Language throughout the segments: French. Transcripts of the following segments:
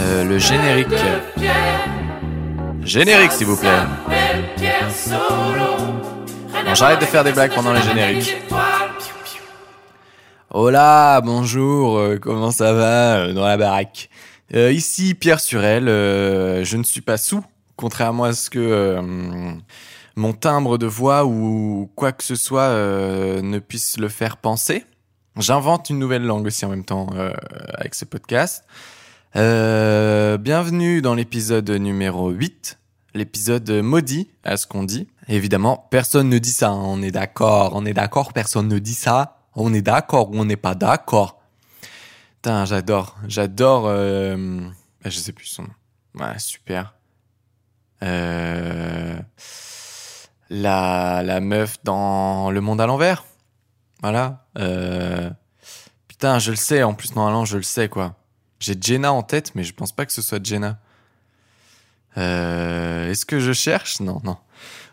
Euh, le générique. Générique, s'il vous plaît. Bon, j'arrête de faire des blagues pendant les génériques. Hola, bonjour, euh, comment ça va euh, dans la baraque Ici Pierre Surel, je ne suis pas sous, contrairement à ce que mon timbre de voix ou quoi que ce soit ne puisse le faire penser. J'invente une nouvelle langue aussi en même temps euh, avec ce podcast. Euh, bienvenue dans l'épisode numéro 8, l'épisode maudit à ce qu'on dit. Évidemment, personne ne dit ça, hein, on est d'accord, on est d'accord, personne ne dit ça. On est d'accord ou on n'est pas d'accord. Putain, j'adore, j'adore... Euh... je sais plus son nom. Ouais, super. Euh... La, la meuf dans Le Monde à l'envers. Voilà. Euh... Putain, je le sais, en plus, normalement, je le sais, quoi. J'ai Jenna en tête, mais je pense pas que ce soit Jenna. Euh, Est-ce que je cherche? Non, non.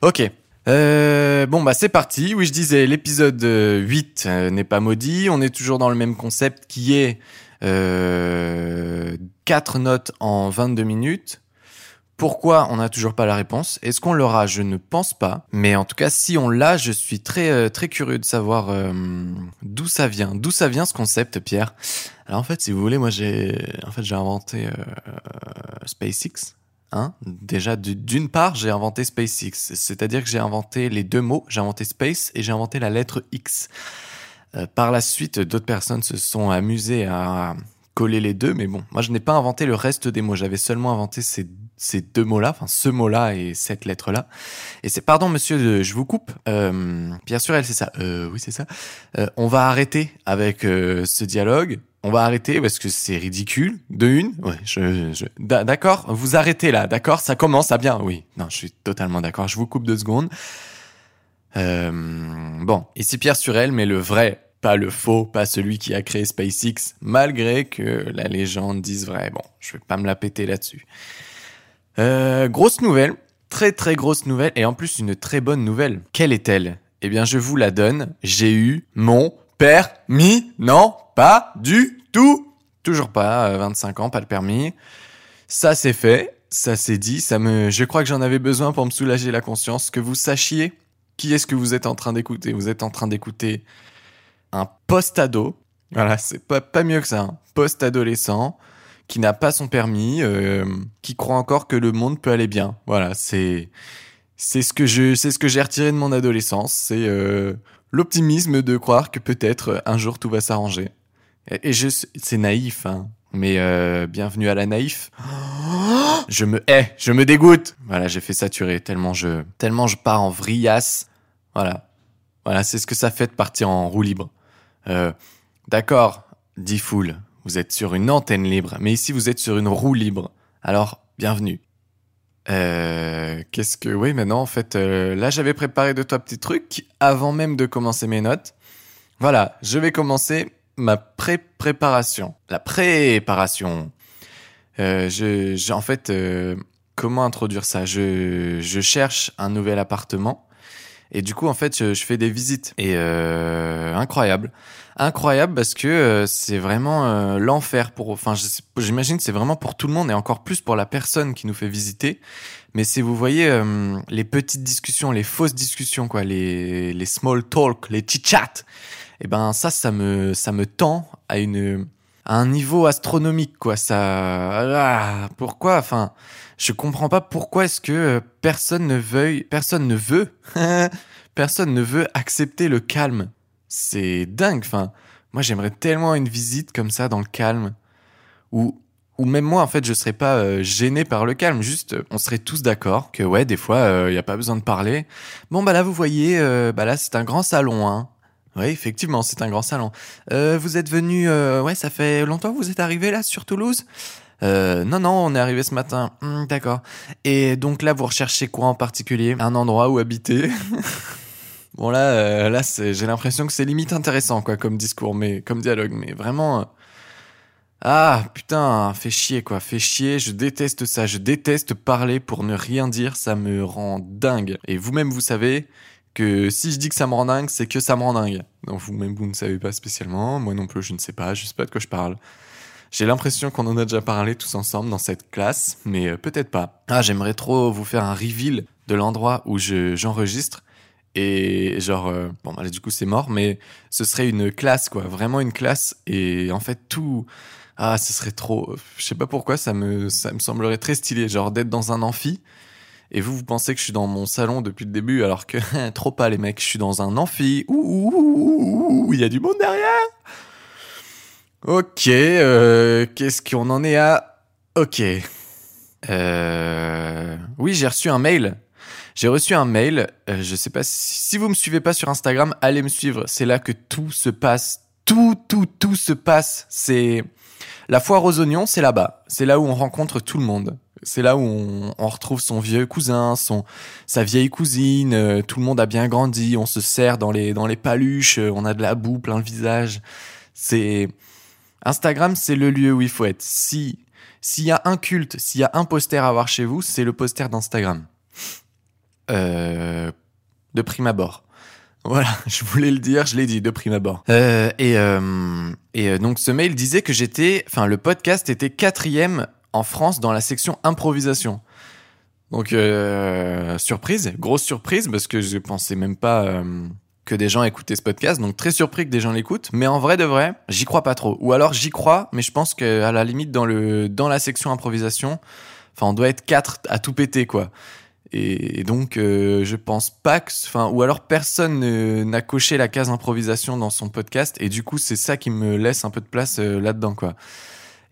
Ok. Euh, bon, bah c'est parti. Oui, je disais, l'épisode euh, 8 euh, n'est pas maudit. On est toujours dans le même concept qui est euh, 4 notes en 22 minutes. Pourquoi on n'a toujours pas la réponse Est-ce qu'on l'aura? Je ne pense pas. Mais en tout cas, si on l'a, je suis très euh, très curieux de savoir euh, d'où ça vient. D'où ça vient ce concept, Pierre? Alors en fait, si vous voulez, moi j'ai en fait inventé euh, SpaceX. Hein Déjà, du- d'une part, j'ai inventé SpaceX, c'est-à-dire que j'ai inventé les deux mots, j'ai inventé space et j'ai inventé la lettre X. Par la suite, d'autres personnes se sont amusées à coller les deux, mais bon, moi je n'ai pas inventé le reste des mots, j'avais seulement inventé ces, ces deux mots-là, enfin ce mot-là et cette lettre-là. Et c'est, pardon monsieur, euh, je vous coupe, euh, bien c'est ça, euh, oui c'est ça. Euh, on va arrêter avec ce dialogue. On va arrêter parce que c'est ridicule. De une, d'accord? Vous arrêtez là, d'accord? Ça commence à bien. Oui, non, je suis totalement d'accord. Je vous coupe deux secondes. Bon, ici Pierre Surel, mais le vrai, pas le faux, pas celui qui a créé SpaceX, malgré que la légende dise vrai. Bon, je vais pas me la péter là-dessus. Euh, grosse nouvelle, très très grosse nouvelle, et en plus une très bonne nouvelle. Quelle est-elle? Eh bien, je vous la donne. J'ai eu mon permis. Non, pas du tout. Toujours pas. euh, 25 ans, pas le permis. Ça c'est fait. Ça c'est dit. Ça me. Je crois que j'en avais besoin pour me soulager la conscience. Que vous sachiez qui est-ce que vous êtes en train d'écouter. Vous êtes en train d'écouter un post-ado. Voilà, c'est pas pas mieux que ça. Un post-adolescent qui n'a pas son permis, euh, qui croit encore que le monde peut aller bien. Voilà, c'est c'est ce que je c'est ce que j'ai retiré de mon adolescence. C'est euh, l'optimisme de croire que peut-être euh, un jour tout va s'arranger. Et, et je c'est naïf, hein. Mais euh, bienvenue à la naïf. Je me hais, je me dégoûte. Voilà, j'ai fait saturer tellement je tellement je pars en vrillasse. Voilà, voilà, c'est ce que ça fait de partir en roue libre. Euh, D'accord, dit Fool, vous êtes sur une antenne libre, mais ici vous êtes sur une roue libre. Alors, bienvenue. Euh, qu'est-ce que... Oui, maintenant, en fait, euh, là, j'avais préparé deux, trois petits trucs avant même de commencer mes notes. Voilà, je vais commencer ma pré-préparation. La préparation. Euh, je, en fait, euh, comment introduire ça? Je, je cherche un nouvel appartement. Et du coup, en fait, je, fais des visites. Et euh, incroyable. Incroyable parce que euh, c'est vraiment euh, l'enfer pour... Enfin, j'imagine que c'est vraiment pour tout le monde et encore plus pour la personne qui nous fait visiter. Mais si vous voyez euh, les petites discussions, les fausses discussions, quoi, les, les small talk, les chit-chats, et ben ça, ça me, ça me tend à une un niveau astronomique, quoi. Ça, ah, pourquoi? Enfin, je comprends pas pourquoi est-ce que euh, personne ne veuille, personne ne veut, personne ne veut accepter le calme. C'est dingue. Enfin, moi, j'aimerais tellement une visite comme ça dans le calme, où ou même moi, en fait, je serais pas euh, gêné par le calme. Juste, euh, on serait tous d'accord que ouais, des fois, il y a pas besoin de parler. Bon, bah là, vous voyez, euh, bah là, c'est un grand salon, hein. Oui, effectivement, c'est un grand salon. Euh, vous êtes venu, euh, ouais, ça fait longtemps que vous êtes arrivé là sur Toulouse? Euh, Non, non, on est arrivé ce matin. Hmm, D'accord. Et donc là, vous recherchez quoi en particulier? Un endroit où habiter? Bon là, là, j'ai l'impression que c'est limite intéressant, quoi, comme discours, mais comme dialogue, mais vraiment. Ah putain, fait chier quoi, fait chier, je déteste ça, je déteste parler pour ne rien dire, ça me rend dingue. Et vous-même vous savez que si je dis que ça me rend dingue, c'est que ça me rend dingue. Donc vous-même, vous ne savez pas spécialement. Moi non plus, je ne sais pas. Je sais pas de quoi je parle. J'ai l'impression qu'on en a déjà parlé tous ensemble dans cette classe, mais euh, peut-être pas. Ah, j'aimerais trop vous faire un reveal de l'endroit où je, j'enregistre. Et genre, euh, bon, bah, du coup, c'est mort, mais ce serait une classe, quoi. Vraiment une classe. Et en fait, tout. Ah, ce serait trop. Je sais pas pourquoi, ça me, ça me semblerait très stylé, genre d'être dans un amphi. Et vous, vous pensez que je suis dans mon salon depuis le début, alors que trop pas, les mecs. Je suis dans un amphi. Ouh, il y a du monde derrière. Ok, euh, qu'est-ce qu'on en est à? Ok. Euh, oui, j'ai reçu un mail. J'ai reçu un mail. Euh, je sais pas si, si vous me suivez pas sur Instagram, allez me suivre. C'est là que tout se passe. Tout, tout, tout se passe. C'est la foire aux oignons, c'est là-bas. C'est là où on rencontre tout le monde. C'est là où on, retrouve son vieux cousin, son sa vieille cousine. euh, tout le monde a bien grandi. On se serre dans les dans les paluches. euh, on a de la boue plein le visage. C'est Instagram, c'est le lieu où il faut être. Si s'il y a un culte, s'il y a un poster à avoir chez vous, c'est le poster d'Instagram. Euh, de prime abord. Voilà, je voulais le dire, je l'ai dit de prime abord. Et et donc ce mail disait que j'étais, enfin le podcast était quatrième en France dans la section improvisation. Donc euh, surprise, grosse surprise parce que je pensais même pas euh, que des gens écoutaient ce podcast. Donc très surpris que des gens l'écoutent, mais en vrai de vrai, j'y crois pas trop. Ou alors j'y crois, mais je pense que à la limite dans le dans la section improvisation, enfin on doit être quatre à tout péter quoi. Et, et donc euh, je pense pas que, enfin ou alors personne ne- n'a coché la case improvisation dans son podcast et du coup c'est ça qui me laisse un peu de place euh, là-dedans quoi.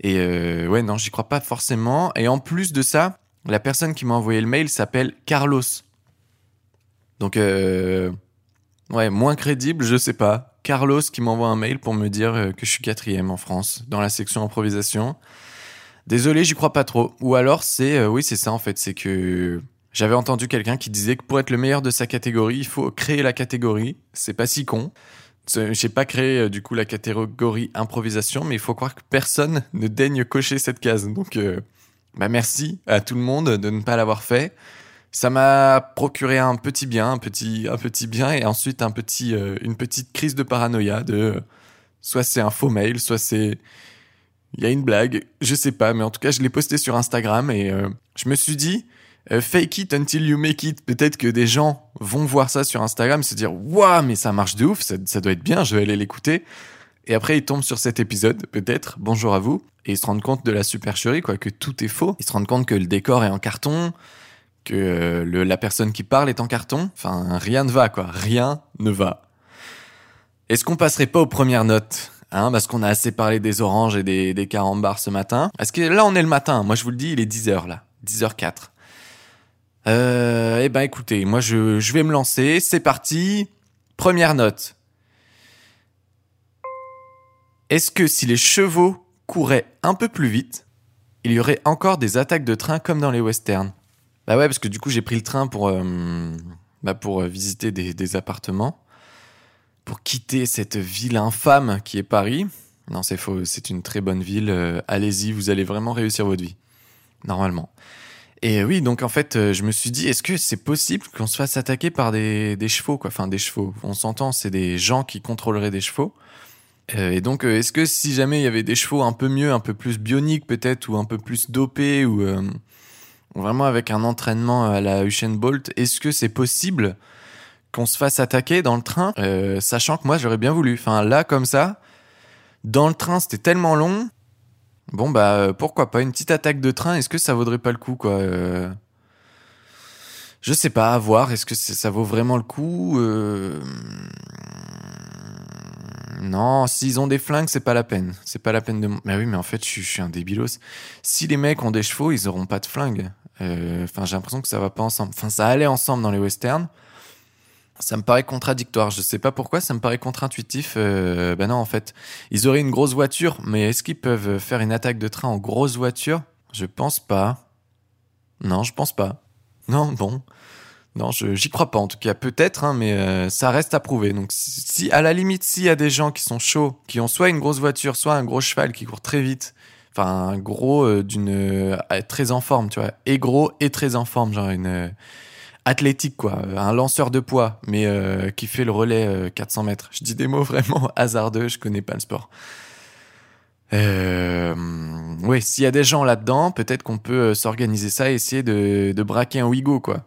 Et euh, ouais non j'y crois pas forcément. Et en plus de ça, la personne qui m'a envoyé le mail s'appelle Carlos. Donc euh, Ouais, moins crédible, je sais pas. Carlos qui m'envoie un mail pour me dire euh, que je suis quatrième en France dans la section improvisation. Désolé, j'y crois pas trop. Ou alors c'est, oui, c'est ça en fait, c'est que j'avais entendu quelqu'un qui disait que pour être le meilleur de sa catégorie, il faut créer la catégorie. C'est pas si con. C'est- J'ai pas créé euh, du coup la catégorie improvisation, mais il faut croire que personne ne daigne cocher cette case. Donc, euh, bah merci à tout le monde de ne pas l'avoir fait ça m'a procuré un petit bien, un petit, un petit bien, et ensuite un petit, euh, une petite crise de paranoïa de euh, soit c'est un faux mail, soit c'est il y a une blague, je sais pas, mais en tout cas je l'ai posté sur Instagram et euh, je me suis dit euh, fake it until you make it. Peut-être que des gens vont voir ça sur Instagram, se dire waouh mais ça marche de ouf, ça, doit être bien, je vais aller l'écouter. Et après ils tombent sur cet épisode, peut-être, bonjour à vous, et ils se rendent compte de la supercherie, quoi, que tout est faux. Ils se rendent compte que le décor est en carton, que euh, la personne qui parle est en carton. Enfin, rien ne va, quoi. Rien ne va. Est-ce qu'on passerait pas aux premières notes hein, Parce qu'on a assez parlé des oranges et des, des carambars ce matin? Est-ce que là, on est le matin Moi, je vous le dis, il est 10h, là. 10h04. Euh, eh ben, écoutez, moi, je, vais me lancer. C'est parti. Première note. Est-ce que si les chevaux couraient un peu plus vite, il y aurait encore des attaques de train comme dans les westerns? Bah ouais, parce que du coup, j'ai pris le train pour, euh, bah pour euh, visiter des, appartements, pour quitter cette ville infâme qui est Paris. Non, c'est faux, c'est une très bonne ville. Allez-y, vous allez vraiment réussir votre vie. Normalement. Et oui, donc en fait, euh, je me suis dit, est-ce que c'est possible qu'on se fasse attaquer par des, des chevaux, quoi? Enfin, des chevaux. On s'entend, c'est des gens qui contrôleraient des chevaux. Euh, et donc, euh, est-ce que si jamais il y avait des chevaux un peu mieux, un peu plus bioniques peut-être, ou un peu plus dopés, ou euh, vraiment avec un entraînement à la Usain Bolt, est-ce que c'est possible qu'on se fasse attaquer dans le train, euh, sachant que moi j'aurais bien voulu. Enfin là comme ça, dans le train c'était tellement long. Bon bah euh, pourquoi pas une petite attaque de train Est-ce que ça vaudrait pas le coup quoi euh? Je sais pas, à voir. Est-ce que ça vaut vraiment le coup Euh, Non, s'ils ont des flingues, c'est pas la peine. C'est pas la peine de. Mais oui, mais en fait, je suis, un débilos. Si les mecs ont des chevaux, ils auront pas de flingues. Enfin, j'ai l'impression que ça va pas ensemble. Enfin, ça allait ensemble dans les westerns. Ça me paraît contradictoire. Je sais pas pourquoi, ça me paraît contre-intuitif. Euh, ben non, en fait, ils auraient une grosse voiture, mais est-ce qu'ils peuvent faire une attaque de train en grosse voiture? Je pense pas. Non, je pense pas. Non, bon. Non, j'y crois pas en tout cas. Peut-être, hein, mais euh, ça reste à prouver. Donc, si, à la limite, s'il y a des gens qui sont chauds, qui ont soit une grosse voiture, soit un gros cheval qui court très vite, enfin gros euh, d'une euh, très en forme, tu vois, et gros et très en forme, genre une euh, athlétique, quoi, un lanceur de poids, mais euh, qui fait le relais 400 mètres. Je dis des mots vraiment hasardeux, je connais pas le sport. Euh, oui, s'il y a des gens là-dedans, peut-être qu'on peut s'organiser ça et essayer de, braquer un Wigo, quoi.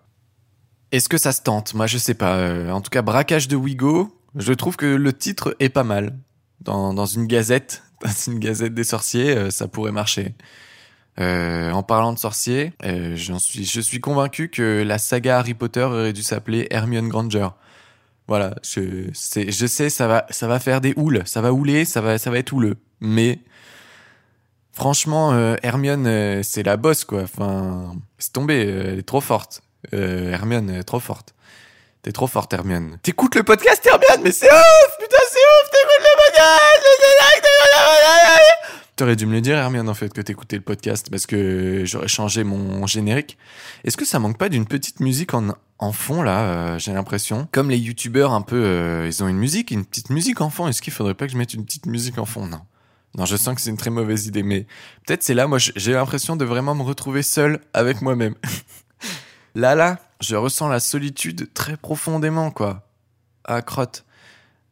Est-ce que ça se tente? Moi, je sais pas. En tout cas, braquage de Wigo, je trouve que le titre est pas mal. Dans une gazette, dans une gazette des sorciers, ça pourrait marcher. Euh, en parlant de sorciers, euh, suis, je suis convaincu que la saga Harry Potter aurait dû s'appeler Hermione Granger. Voilà, je, je sais, ça va, ça va faire des houles, ça va houler, ça va, ça va être houleux. Mais franchement, euh, Hermione, euh, c'est la bosse, quoi. Enfin, c'est tombé, elle est trop forte. Hermione, est trop forte. T'es trop forte, Hermione. T'écoutes le podcast, Hermione, mais c'est ouf Putain, c'est ouf T'écoutes le podcast T'aurais dû me le dire, Hermione, en fait, que t'écoutais le podcast, parce que j'aurais changé mon générique. Est-ce que ça manque pas d'une petite musique en, en fond, là, euh, j'ai l'impression? Comme les youtubeurs, un peu, euh, ils ont une musique, une petite musique en fond. Est-ce qu'il faudrait pas que je mette une petite musique en fond? Non. Non, je sens que c'est une très mauvaise idée, mais peut-être c'est là, moi, j'ai l'impression de vraiment me retrouver seul avec moi-même. là, là, je ressens la solitude très profondément, quoi. À crotte.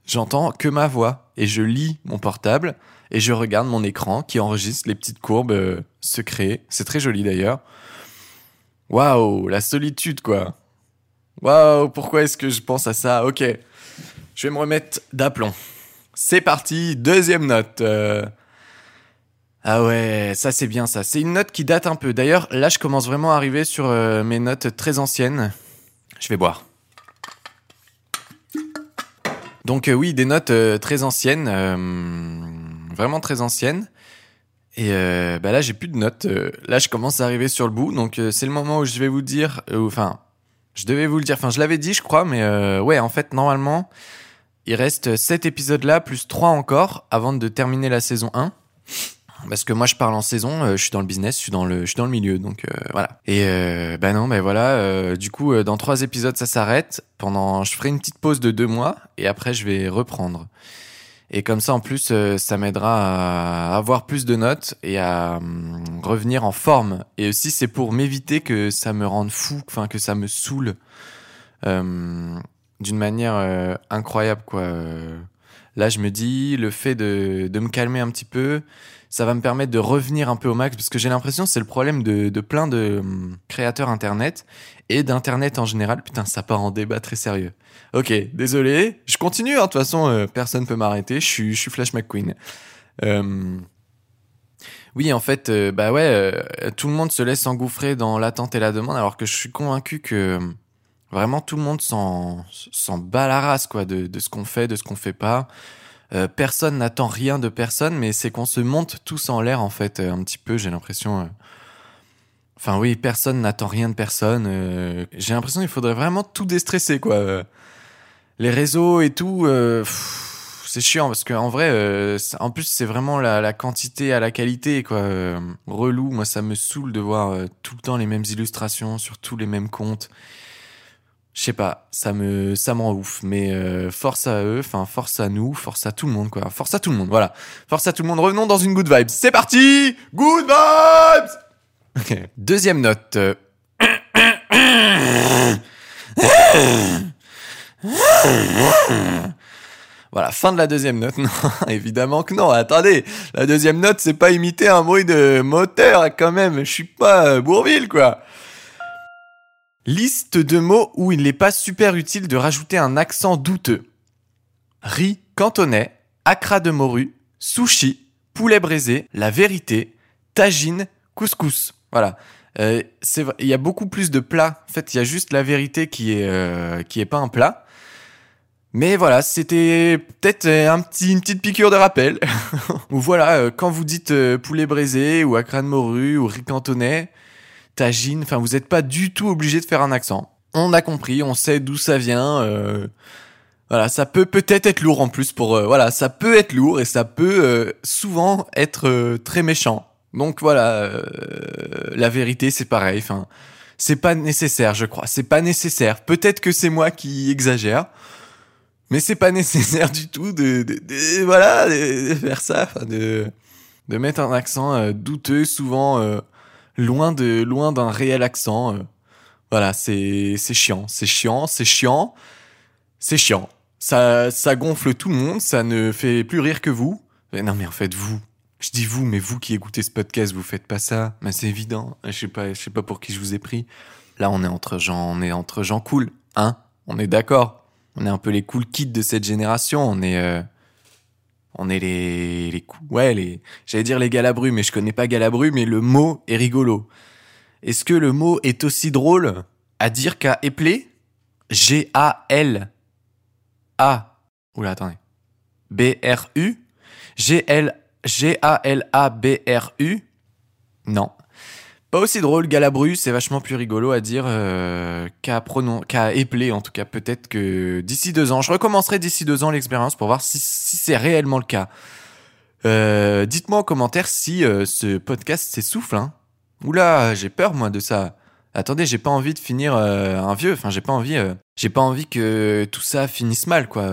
J'entends que ma voix et je lis mon portable et je regarde mon écran qui enregistre les petites courbes euh, secrets. C'est très joli d'ailleurs. Waouh, la solitude quoi. Waouh, pourquoi est-ce que je pense à ça? Ok, je vais me remettre d'aplomb. C'est parti, deuxième note. Euh. Ah ouais, ça c'est bien ça. C'est une note qui date un peu. D'ailleurs, là je commence vraiment à arriver sur euh, mes notes très anciennes. Je vais boire. Donc oui, des notes très anciennes vraiment très ancienne. Et euh, bah là, j'ai plus de notes. Euh, là, je commence à arriver sur le bout. Donc, euh, c'est le moment où je vais vous dire. Enfin, je devais vous le dire. Enfin, je l'avais dit, je crois. Mais ouais, en fait, normalement, il reste 7 épisodes là, plus 3 encore, avant de terminer la saison 1. Parce que moi, je parle en saison, je suis dans le business, je suis dans le, je suis dans le milieu, donc voilà. Et bah non, ben voilà. du coup, dans trois épisodes, ça s'arrête. Pendant, je ferai une petite pause de deux mois, et après, je vais reprendre. Et comme ça, en plus, euh, ça m'aidera à avoir plus de notes et à hum, revenir en forme. Et aussi, c'est pour m'éviter que ça me rende fou, enfin que ça me saoule euh, d'une manière euh, incroyable, quoi. Là, je me dis, le fait de, de me calmer un petit peu, ça va me permettre de revenir un peu au max, parce que j'ai l'impression c'est le problème de, de plein de hum, créateurs internet et d'internet en général. Putain, ça part en débat très sérieux. Ok, désolé, je continue. Hein, de toute façon, euh, personne peut m'arrêter. Je suis, Flash McQueen. Euh... Oui, en fait, euh, bah ouais, euh, tout le monde se laisse engouffrer dans l'attente et la demande, alors que je suis convaincu que vraiment tout le monde s'en bat la race quoi de, de ce qu'on fait, de ce qu'on fait pas. Euh, personne n'attend rien de personne, mais c'est qu'on se monte tous en l'air en fait un petit peu. J'ai l'impression. Enfin oui, personne n'attend rien de personne. J'ai l'impression qu'il faudrait vraiment tout déstresser quoi les réseaux et tout, euh, c'est chiant parce qu'en vrai, euh, en plus c'est vraiment la, quantité à la qualité quoi. Euh, relou, moi ça me saoule de voir tout le temps les mêmes illustrations sur tous les mêmes comptes. Je sais pas, ça me ça m'en ouf, mais force à eux, enfin force à nous, force à tout le monde quoi, force à tout le monde, voilà, force à tout le monde. Revenons dans une good vibe. C'est parti, good vibes. Deuxième note. Voilà, fin de la deuxième note. Non, évidemment que non. Attendez, la deuxième note, c'est pas imiter un bruit de moteur quand même. Je suis pas euh, Bourville, quoi. Liste de mots où il n'est pas super utile de rajouter un accent douteux. Riz cantonais, acra de morue, sushi, poulet braisé, la vérité, tagine, couscous. Voilà. Euh, il y a beaucoup plus de plats. En fait, il y a juste la vérité qui est euh, qui pas un plat. Mais voilà, c'était peut-être un petit, une petite piqûre de rappel. ou voilà, euh, quand vous dites euh, poulet braisé ou acra de morue ou riz cantonais, enfin vous n'êtes pas du tout obligé de faire un accent. On a compris, on sait d'où ça vient. Euh, voilà, ça peut peut-être être lourd en plus pour voilà, ça peut être lourd et ça peut souvent être très méchant. Donc voilà, la vérité c'est pareil. Enfin, c'est pas nécessaire, je crois. C'est pas nécessaire. Peut-être que c'est moi qui exagère mais c'est pas nécessaire du tout de, voilà de, faire ça de de mettre un accent euh, douteux souvent euh, loin de loin d'un réel accent euh. Voilà, c'est c'est chiant, c'est chiant, c'est chiant, c'est chiant. Ça ça gonfle tout le monde, ça ne fait plus rire que vous. Non mais en fait vous, je dis vous, mais vous qui écoutez ce podcast, vous faites pas ça. Mais c'est évident. Je sais pas, je sais pas pour qui je vous ai pris. Là, on est entre gens, on est entre gens cool, hein On est d'accord. On est un peu les cool kids de cette génération. On est, euh, on est les, les. Ouais, les. J'allais dire les Galabru, mais je connais pas Galabru, mais le mot est rigolo. Est-ce que le mot est aussi drôle à dire qu'à épeler? G A. Oula, attendez. B R U? G L G-A-L-A-B-R-U Non. Pas aussi drôle, Galabru, c'est vachement plus rigolo à dire euh, qu'à pronon épeler, en tout cas. Peut-être que d'ici deux ans, je recommencerai d'ici deux ans l'expérience pour voir si, si c'est réellement le cas. Euh, dites-moi en commentaire si euh, ce podcast s'essouffle. Hein. Oula, j'ai peur moi de ça. Attendez, j'ai pas envie de finir un vieux. Enfin, j'ai pas envie. j'ai pas envie que tout ça finisse mal, quoi.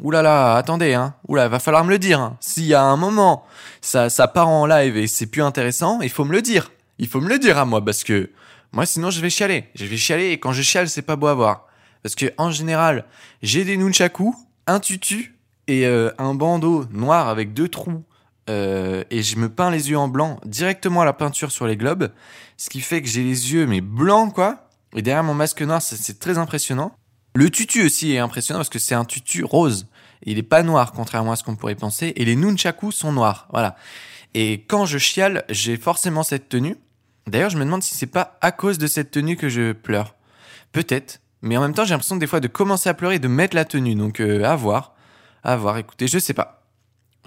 Oulala, là là, attendez, hein. Oula, va falloir me le dire. Hein. S'il y a un moment, ça, ça part en live et c'est plus intéressant, il faut me le dire. Il faut me le dire à moi parce que moi, sinon, je vais chialer. Je vais chialer et quand je chiale, c'est pas beau à voir. Parce que en général, j'ai des nunchaku, un tutu et euh, un bandeau noir avec deux trous. Euh, et je me peins les yeux en blanc directement à la peinture sur les globes, ce qui fait que j'ai les yeux mais blancs quoi. Et derrière mon masque noir, c'est très impressionnant. Le tutu aussi est impressionnant parce que c'est un tutu rose. Il est pas noir, contrairement à ce qu'on pourrait penser. Et les nunchaku sont noirs. Voilà. Et quand je chiale, j'ai forcément cette tenue. D'ailleurs, je me demande si c'est pas à cause de cette tenue que je pleure. Peut-être. Mais en même temps, j'ai l'impression des fois de commencer à pleurer et de mettre la tenue. Donc, euh, à voir. À voir. Écoutez, je sais pas.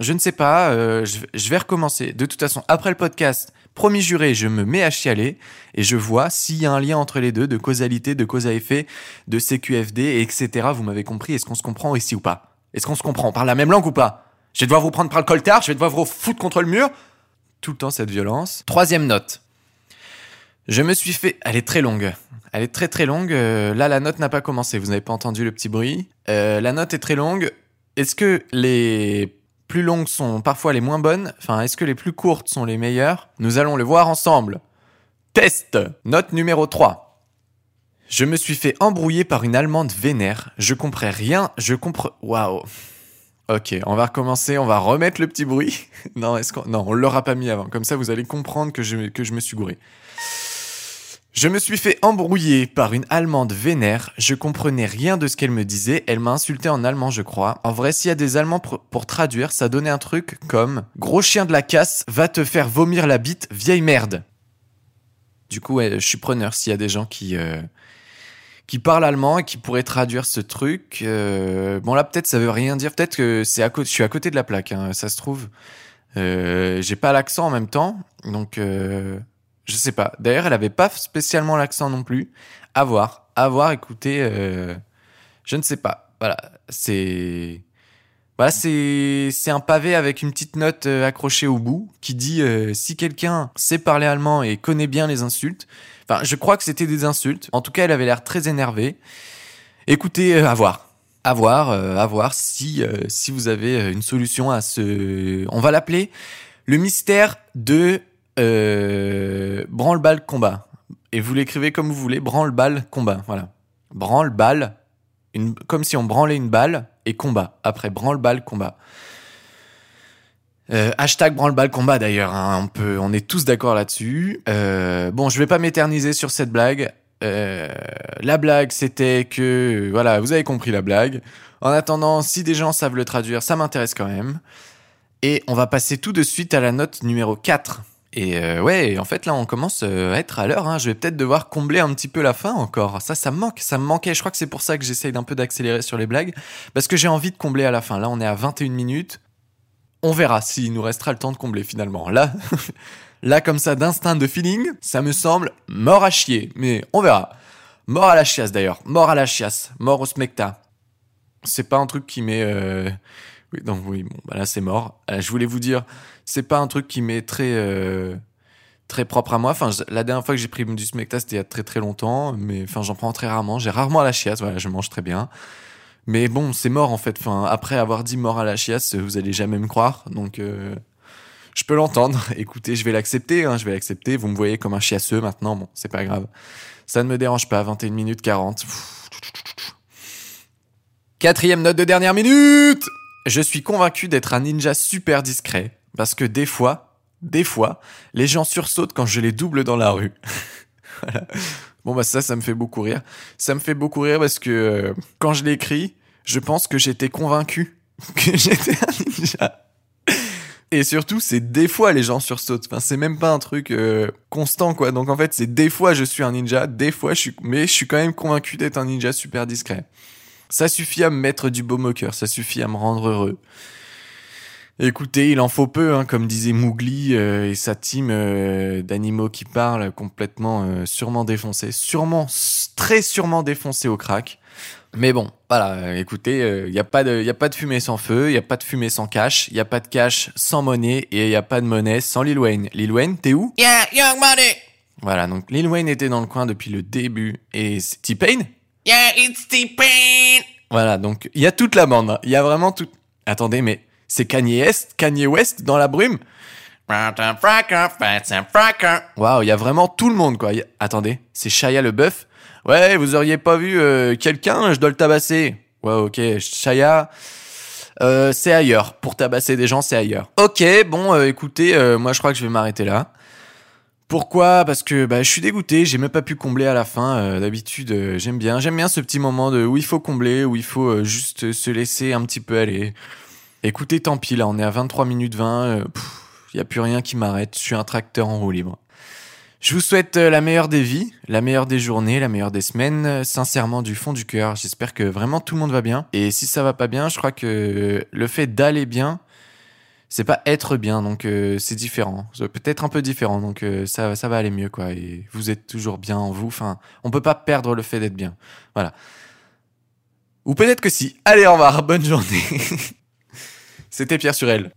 Je ne sais pas. Euh, je vais recommencer. De toute façon, après le podcast, Promis juré, je me mets à chialer et je vois s'il y a un lien entre les deux, de causalité, de cause à effet, de CQFD, etc. Vous m'avez compris, est-ce qu'on se comprend ici ou pas? Est-ce qu'on se comprend? On parle la même langue ou pas? Je vais devoir vous prendre par le coltard, je vais devoir vous foutre contre le mur Tout le temps cette violence. Troisième note. Je me suis fait... Elle est très longue. Elle est très très longue. Euh, là, la note n'a pas commencé. Vous n'avez pas entendu le petit bruit. Euh, la note est très longue. Est-ce que les plus longues sont parfois les moins bonnes? Enfin, est-ce que les plus courtes sont les meilleures? Nous allons le voir ensemble. Test Note numéro 3. Je me suis fait embrouiller par une Allemande vénère. Je comprends rien. Je comprends... Waouh Ok, on va recommencer, on va remettre le petit bruit. non, est-ce. Non, on l'aura pas mis avant. Comme ça, vous allez comprendre que je, que je me suis gouré. Je me suis fait embrouiller par une Allemande vénère, je comprenais rien de ce qu'elle me disait, elle m'a insulté en allemand je crois. En vrai s'il y a des Allemands pour traduire, ça donnait un truc comme « Gros chien de la casse, va te faire vomir la bite, vieille merde ». Du coup je suis preneur s'il y a des gens qui... Euh, qui parlent allemand et qui pourraient traduire ce truc. Euh, bon là peut-être ça veut rien dire, peut-être que c'est à côté, je suis à côté de la plaque, hein, ça se trouve. Euh, j'ai pas l'accent en même temps, donc je sais pas. D'ailleurs, elle avait pas spécialement l'accent non plus. À voir, à voir. Écoutez, euh, je ne sais pas. Voilà, c'est voilà, c'est c'est un pavé avec une petite note euh, accrochée au bout qui dit euh, si quelqu'un sait parler allemand et connaît bien les insultes. Enfin, je crois que c'était des insultes. En tout cas, elle avait l'air très énervée. Écoutez, à voir. À voir, à voir si si vous avez une solution à ce. On va l'appeler le mystère de euh, branle-balle combat. Et vous l'écrivez comme vous voulez, branle-balle combat. Voilà. Branle-balle, une, comme si on branlait une balle et combat. Après, branle-balle combat. Euh, hashtag branle-balle combat d'ailleurs. Hein. on peut, on est tous d'accord là-dessus. Euh, bon, je vais pas m'éterniser sur cette blague. La blague, c'était que, voilà, vous avez compris la blague. En attendant, si des gens savent le traduire, ça m'intéresse quand même. Et on va passer tout de suite à la note numéro 4. Et euh, ouais, en fait là on commence euh, à être à l'heure. Hein. Je vais peut-être devoir combler un petit peu la fin encore. Ça, ça me manque, ça me manquait. Je crois que c'est pour ça que j'essaye d'un peu d'accélérer sur les blagues, parce que j'ai envie de combler à la fin. Là on est à 21 minutes. On verra s'il nous restera le temps de combler finalement. Là, là comme ça d'instinct de feeling, ça me semble mort à chier. Mais on verra. Mort à la chiasse d'ailleurs. Mort à la chiasse. Mort au smecta. C'est pas un truc qui met... Euh, oui, donc oui, bon, bah là c'est mort. je voulais vous dire c'est pas un truc qui m'est très euh, très propre à moi. Enfin, la dernière fois que j'ai pris du smecta, c'était il y a très très longtemps, mais enfin, j'en prends très rarement. J'ai rarement à la chiasse, voilà, je mange très bien. Mais bon, c'est mort en fait. Enfin, après avoir dit mort à la chiasse, vous allez jamais me croire. Donc, euh, Je peux l'entendre. Écoutez, je vais l'accepter, hein, je vais l'accepter. Vous me voyez comme un chiasseux maintenant. Bon, c'est pas grave. Ça ne me dérange pas. 21 minutes 40. Quatrième note de dernière minute. Je suis convaincu d'être un ninja super discret. Parce que des fois, des fois, les gens sursautent quand je les double dans la rue. voilà. Bon, bah ça, ça me fait beaucoup rire. Ça me fait beaucoup rire parce que euh, quand je l'écris, je pense que j'étais convaincu que j'étais un ninja. Et surtout, c'est des fois les gens sursautent. Enfin, c'est même pas un truc euh, constant, quoi. Donc en fait, c'est des fois je suis un ninja, des fois je suis... Mais je suis quand même convaincu d'être un ninja super discret. Ça suffit à me mettre du beau moqueur, ça suffit à me rendre heureux. Écoutez, il en faut peu, hein, comme disait Mougli euh, et sa team euh, d'animaux qui parlent complètement euh, sûrement défoncés, sûrement, très sûrement défoncés au crack. Mais bon, voilà, écoutez, il n'y a, pas de, y a pas de fumée sans feu, il n'y a pas de fumée sans cash, il n'y a pas de cash sans monnaie et il n'y a pas de monnaie sans Lil Wayne. Lil Wayne, t'es où? Yeah, Young Money. Voilà, donc Lil Wayne était dans le coin depuis le début et T-Pain? Yeah, it's T-Pain. Voilà, donc il y a toute la bande, hein. il y a vraiment tout... Attendez, mais c'est Kanye West, Kanye West dans la brume? Waouh, il y a vraiment tout le monde, quoi. A... Attendez, c'est Shia le bœuf Ouais, vous auriez pas vu euh, quelqu'un, je dois le tabasser. Ouais, ok, Shia... Euh, c'est ailleurs. Pour tabasser des gens, c'est ailleurs. Ok, bon, euh, écoutez, moi je crois que je vais m'arrêter là. Pourquoi? Parce que bah, je suis dégoûté, j'ai même pas pu combler à la fin. Euh, D'habitude, euh, j'aime bien, j'aime bien ce petit moment de où il faut combler, où il faut euh, juste se laisser un petit peu aller. Écoutez, tant pis, là, on est à 23 minutes 20. Il y a plus rien qui m'arrête. Je suis un tracteur en roue libre. Je vous souhaite la meilleure des vies, la meilleure des journées, la meilleure des semaines, sincèrement du fond du cœur. J'espère que vraiment tout le monde va bien. Et si ça va pas bien, je crois que le fait d'aller bien, c'est pas être bien, donc euh, c'est différent. Peut-être un peu différent, donc euh, ça, ça va aller mieux, quoi. Et vous êtes toujours bien en vous. Enfin, on peut pas perdre le fait d'être bien. Voilà. Ou peut-être que si. Allez, au revoir, bonne journée. C'était Pierre Surel.